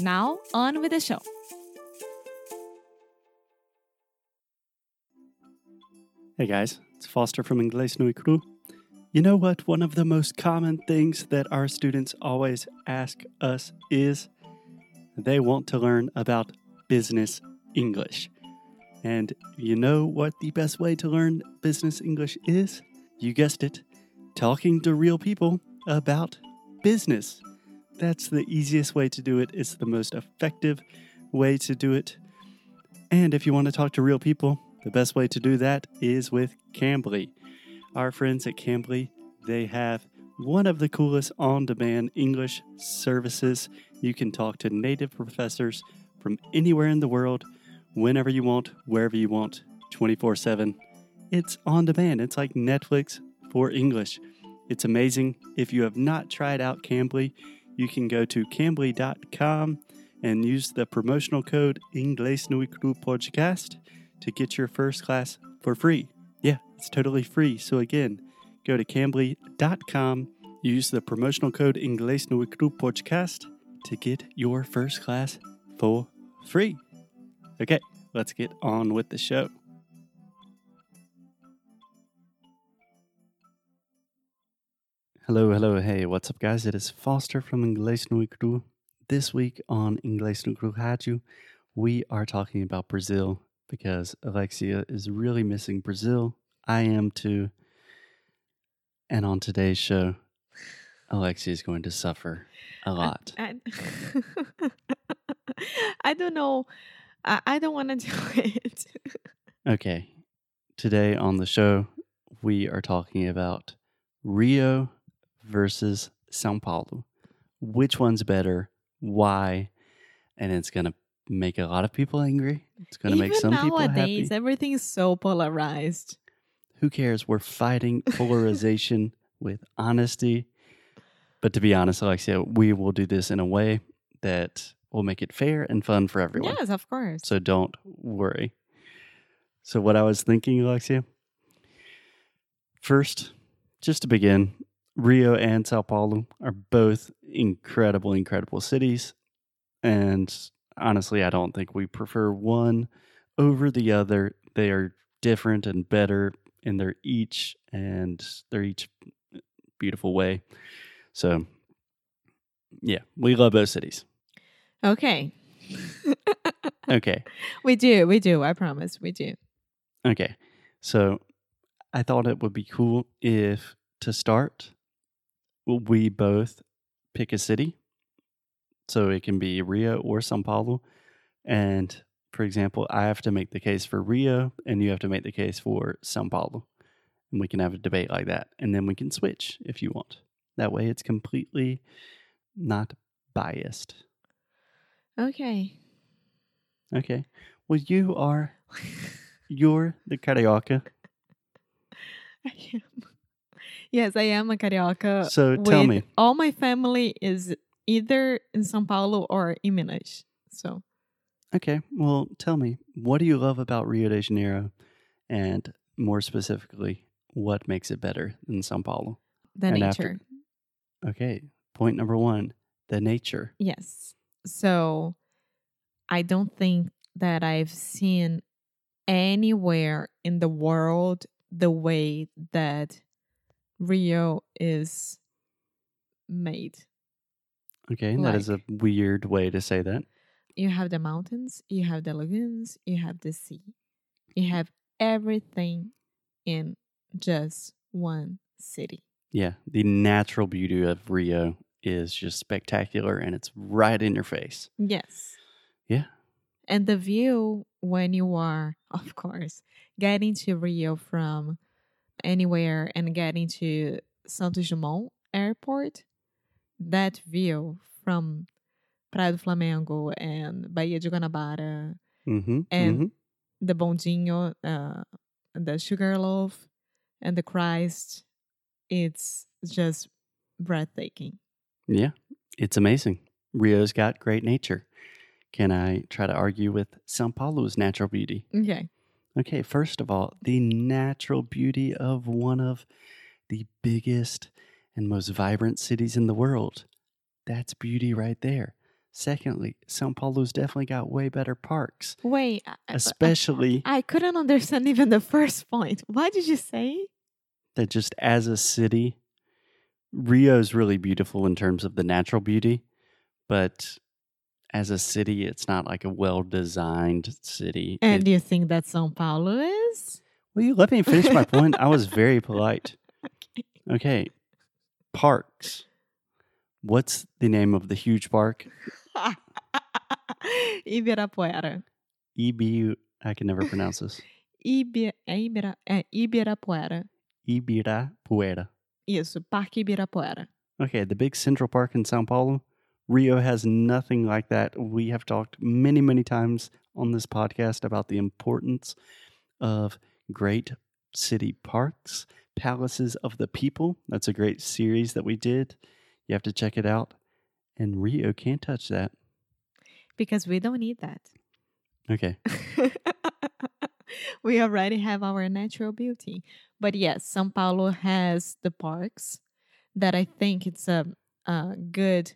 Now, on with the show. Hey guys, it's Foster from Inglés no Cru. You know what? One of the most common things that our students always ask us is they want to learn about business English. And you know what the best way to learn business English is? You guessed it, talking to real people about business. That's the easiest way to do it. It's the most effective way to do it. And if you want to talk to real people, the best way to do that is with Cambly. Our friends at Cambly, they have one of the coolest on demand English services. You can talk to native professors from anywhere in the world, whenever you want, wherever you want, 24 7. It's on demand. It's like Netflix for English. It's amazing. If you have not tried out Cambly, you can go to cambly.com and use the promotional code Inglés Podcast to get your first class for free. Yeah, it's totally free. So again, go to cambly.com, use the promotional code Inglés Podcast to get your first class for free. Okay, let's get on with the show. Hello, hello, hey, what's up, guys? It is Foster from Inglés no Cru. This week on Inglés no Cru Rádio, we are talking about Brazil because Alexia is really missing Brazil. I am too. And on today's show, Alexia is going to suffer a lot. I, I don't know. I, I don't want to do it. Okay. Today on the show, we are talking about Rio versus Sao Paulo. Which one's better? Why? And it's going to make a lot of people angry. It's going to make some people happy. nowadays, everything is so polarized. Who cares? We're fighting polarization with honesty. But to be honest, Alexia, we will do this in a way that will make it fair and fun for everyone. Yes, of course. So don't worry. So, what I was thinking, Alexia, first, just to begin, Rio and Sao Paulo are both incredible, incredible cities. And honestly, I don't think we prefer one over the other. They are different and better in their each, and they're each beautiful way. So, yeah, we love both cities. Okay. Okay. we do. We do. I promise. We do. Okay. So I thought it would be cool if to start, we both pick a city. So it can be Rio or Sao Paulo. And for example, I have to make the case for Rio and you have to make the case for Sao Paulo. And we can have a debate like that. And then we can switch if you want. That way it's completely not biased. Okay. Okay. Well, you are, you're the carioca. I am. Yes, I am a carioca. So tell me. All my family is either in São Paulo or in Minas. So, Okay, well, tell me, what do you love about Rio de Janeiro? And more specifically, what makes it better than Sao Paulo? the And nature. after- Okay, point number one the nature. Yes. So I don't think that I've seen anywhere in the world the way that Rio is made. Okay, that is a weird way to say that. you have the mountains, you have the lagoons, you have the sea. You have everything in just one city. Yeah, the natural beauty of Rio is just spectacular and it's right in your face. Yes. Yeah. And the view when you are, of course, getting to Rio from anywhere and getting to Santos Dumont Airport, that view from Praia do Flamengo and Baía de Guanabara, Mm-hmm. And- the Bondinho, uh, the Sugarloaf, and the Christ, it's just breathtaking. Yeah, it's amazing. Rio's got great nature. Can I try to argue with Sao Paulo's natural beauty? Okay. Okay, first of all, the natural beauty of one of the biggest and most vibrant cities in the world. That's beauty right there. Secondly, Sao Paulo's definitely got way better parks, Wait, I- I- especially I couldn't understand even the first point. What did you say? that just as a city, Rio's really beautiful in terms of the natural beauty, but as a city, it's not like a well designed city. And It- do you think that São Paulo is? will you let me finish my point? I was very polite. Okay. Okay, parks. What's the name of the huge park? Ibirapuera. Ibi, I can never pronounce this. Ibi, Ibira, é Ibirapuera. Ibirapuera. Isso, Parque Ibirapuera. Okay, the big Central Park in Sao Paulo. Rio has nothing like that. We have talked many, many times on this podcast about the importance of great city parks, palaces of the people. That's a great series that we did. You have to check it out. And Rio can't touch that. Because we don't need that. Okay. we already have our natural beauty. But yes, São Paulo has the parks that I think it's a, a good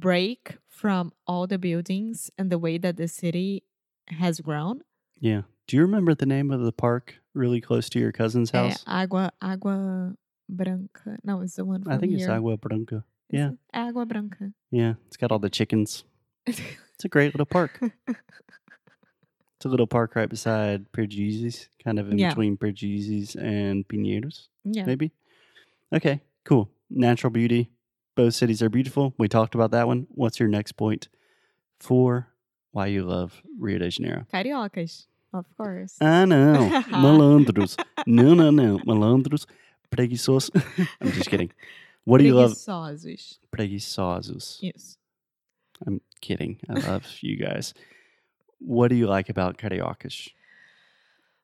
break from all the buildings and the way that the city has grown. Yeah. Do you remember the name of the park really close to your cousin's É house? Água, Água Branca. No, it's the one from I think it's. Agua Branca. Is yeah. it? Água Branca. Yeah. It's got all the chickens. It's a great little park. It's a little park right beside Perdizes, kind of in Yeah. between Perdizes and Pinheiros, yeah. maybe. Okay, cool. Natural beauty. Both cities are beautiful. We talked about that one. What's your next point for why you love Rio de Janeiro? Cariocas, of course. I know. Malandros. No, no, no. Malandros. Preguiçosos. I'm just kidding. What do you love? Preguiçosos. Preguiçosos. Yes. I'm kidding. I love you guys. What do you like about Cariocas?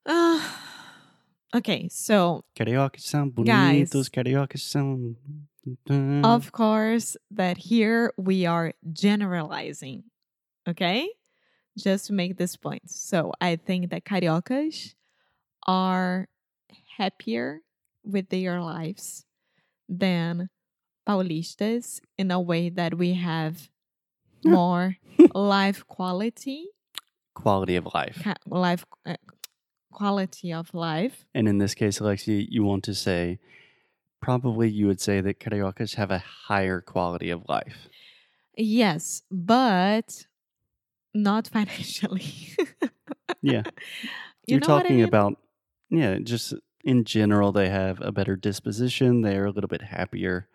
Uh, okay, so Cariocas são Guys. bonitos, cariocas são. Of course that here we are generalizing, okay? Just to make this point. So I think that cariocas are happier with their lives than paulistas in a way that we have more life quality, quality of life. life uh, quality of life. And in this case, Alexi, you want to say, probably you would say that cariocas have a higher quality of life. Yes, but not financially. Yeah. You You're know what I talking mean? about, yeah, just in general, they have a better disposition. They're a little bit happier,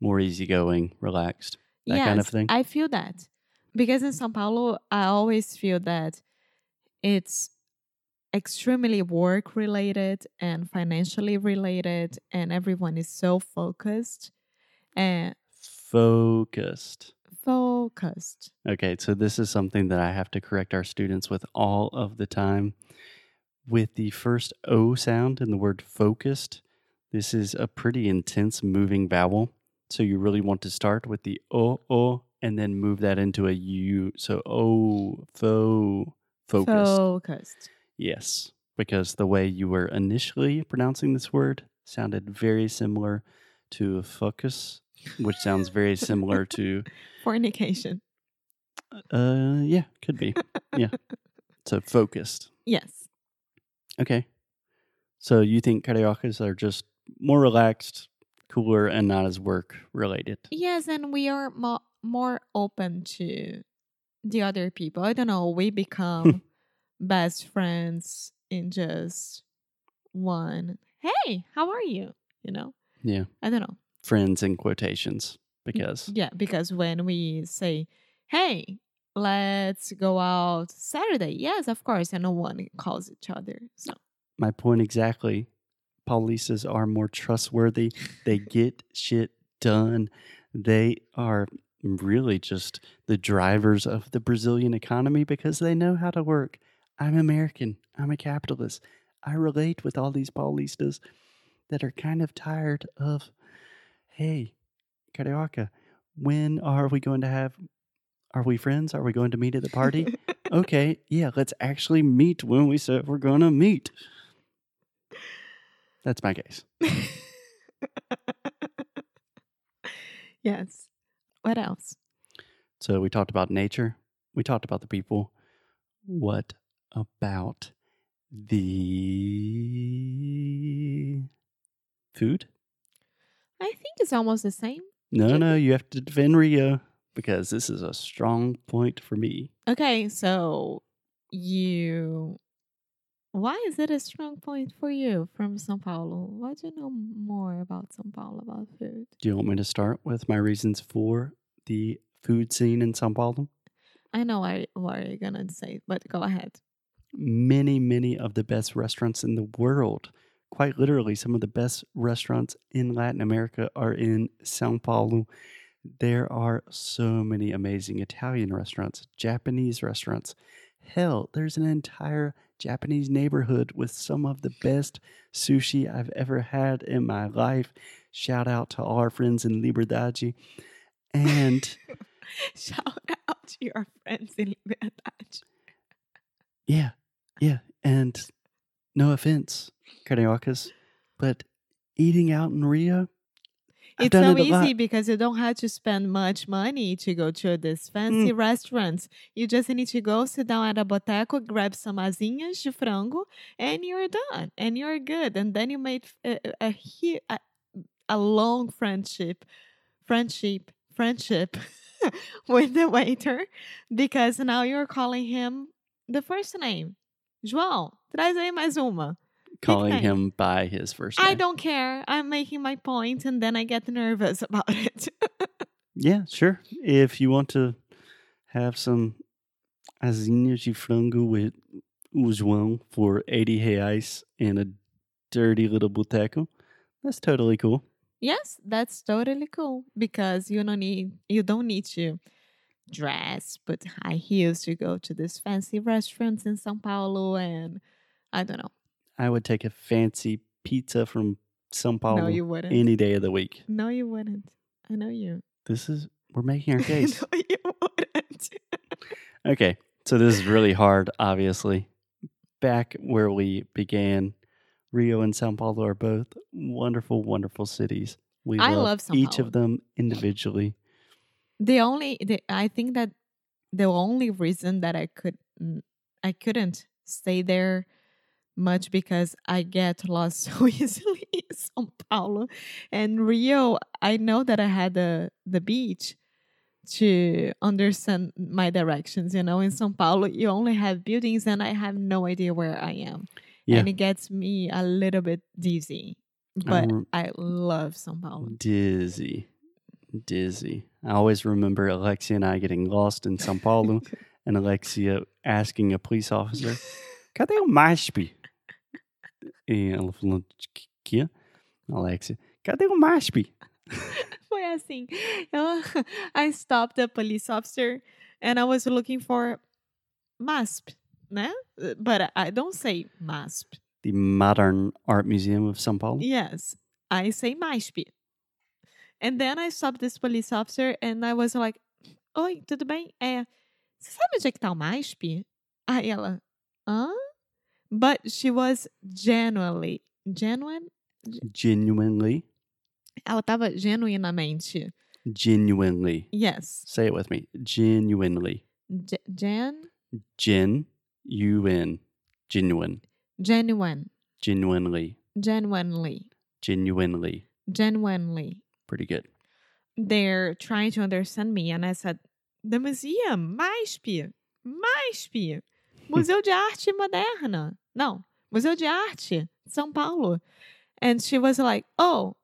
more easygoing, relaxed, that kind of thing. I feel that because in São Paulo, I always feel that it's extremely work related and financially related, and everyone is so focused and Focused. focused. Okay, so this is something that I have to correct our students with all of the time. With the first O sound in the word focused, this is a pretty intense moving vowel. So you really want to start with the O, O, and then move that into a U. So O, fo, focused. Focused. Yes, because the way you were initially pronouncing this word sounded very similar to focus, which sounds very similar to Fornication. uh, yeah, could be. Yeah. So focused. Yes. Okay. So you think cariocas are just more relaxed, cooler, and not as work related? Yes, and we are mo- more open to the other people. I don't know. We become best friends in just one. Hey, how are you? You know, Yeah. I don't know. Friends in quotations because Yeah, because when we say, "Hey, let's go out Saturday," yes, of course, and no one calls each other. So my point exactly. Paulistas are more trustworthy. They get shit done. They are really just the drivers of the Brazilian economy because they know how to work. I'm American. I'm a capitalist. I relate with all these Paulistas that are kind of tired of, hey, Carioca, when are we going to have, are we friends? Are we going to meet at the party? okay, yeah, let's actually meet when we said we're going to meet. That's my case. yes. What else? So we talked about nature. We talked about the people. What about the food? I think it's almost the same. No, no, you have to defend Rio because this is a strong point for me. Okay, so you. Why is it a strong point for you from São Paulo? What do you know more about São Paulo about food? Do you want me to start with my reasons for the food scene in Sao Paulo? I know I, what you're gonna say, but go ahead. Many, many of the best restaurants in the world, quite literally, some of the best restaurants in Latin America are in Sao Paulo. There are so many amazing Italian restaurants, Japanese restaurants. Hell, there's an entire Japanese neighborhood with some of the best sushi I've ever had in my life. Shout out to all our friends in Liberdade. And Shout out to your friends in Liberdade. yeah, yeah. And no offense, Cariocas, but eating out in Rio, I've It's so it easy lot. because you don't have to spend much money to go to this fancy Mm. restaurants. You just need to go sit down at a boteco, grab some asinhas de frango, and you're done. And you're good. And then you made a, a, a, a long friendship, friendship, friendship with the waiter because now you're calling him the first name. João, traz aí mais uma. calling him by his first name. I don't care. I'm making my point and then I get nervous about it. Yeah, sure. If you want to have some asinhas de frango with o João for 80 reais in a dirty little boteco, that's totally cool. yes, that's totally cool because you don't need you don't need to dress put high heels to go to these fancy restaurants in São Paulo and I don't know. I would take a fancy pizza from Sao Paulo no, you wouldn't. any day of the week. no, you wouldn't. I know you. This is, we're making our case. no, you wouldn't. Okay, so this is really hard, obviously. Back where we began, Rio and Sao Paulo are both wonderful, wonderful cities. We I love, love each Paulo. of them individually. The only the, i think that the only reason that i could mm, i couldn't stay there much because i get lost so easily in sao paulo and rio i know that i had the the beach to understand my directions you know in sao paulo you only have buildings and i have no idea where i am Yeah. and it gets me a little bit dizzy but rem- i love sao paulo Dizzy. Dizzy. I always remember Alexia and I getting lost in Sao Paulo and Alexia asking a police officer, cadê o MASP? E ela falando, que? Alexia, cadê o MASP? Foi assim. Eu, I stopped the police officer and I was looking for MASP, né? But I don't say MASP. The Modern Art Museum of Sao Paulo. Yes, I say MASP. And then I stopped this police officer and I was like, Oi, tudo bem? É, você sabe onde é que tá o MASP? Aí ela, hã? But she was genuinely, genuine? Genuinely. Ela tava genuinamente. Genuinely. Yes. Say it with me. Genuinely. Ge- gen, Gen, U N. Genuine. genuine. Genuinely. genuinely Genuinely. genuinely Pretty good. they're trying to understand me and i said The museum, MASP, MASP, Museu de Arte Moderna. No, Museu de Arte, São Paulo. And she was like, oh,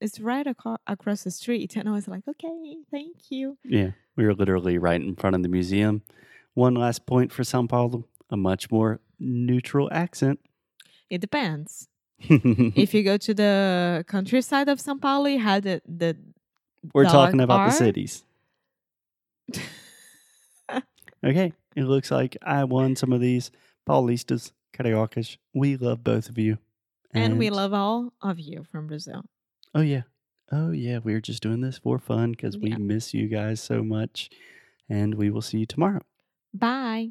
it's right aco- across the street. And I was like, okay, thank you. Yeah, we were literally right in front of the museum. One last point for Sao Paulo a much more neutral accent. It depends. if you go to the countryside of São Paulo, you had the, the We're talking about the cities. okay, it looks like I won some of these Paulistas, Cariocas. We love both of you. and we love all of you from Brazil. Oh, yeah. Oh, yeah. We're just doing this for fun because we miss you guys so much. And we will see you tomorrow. Bye!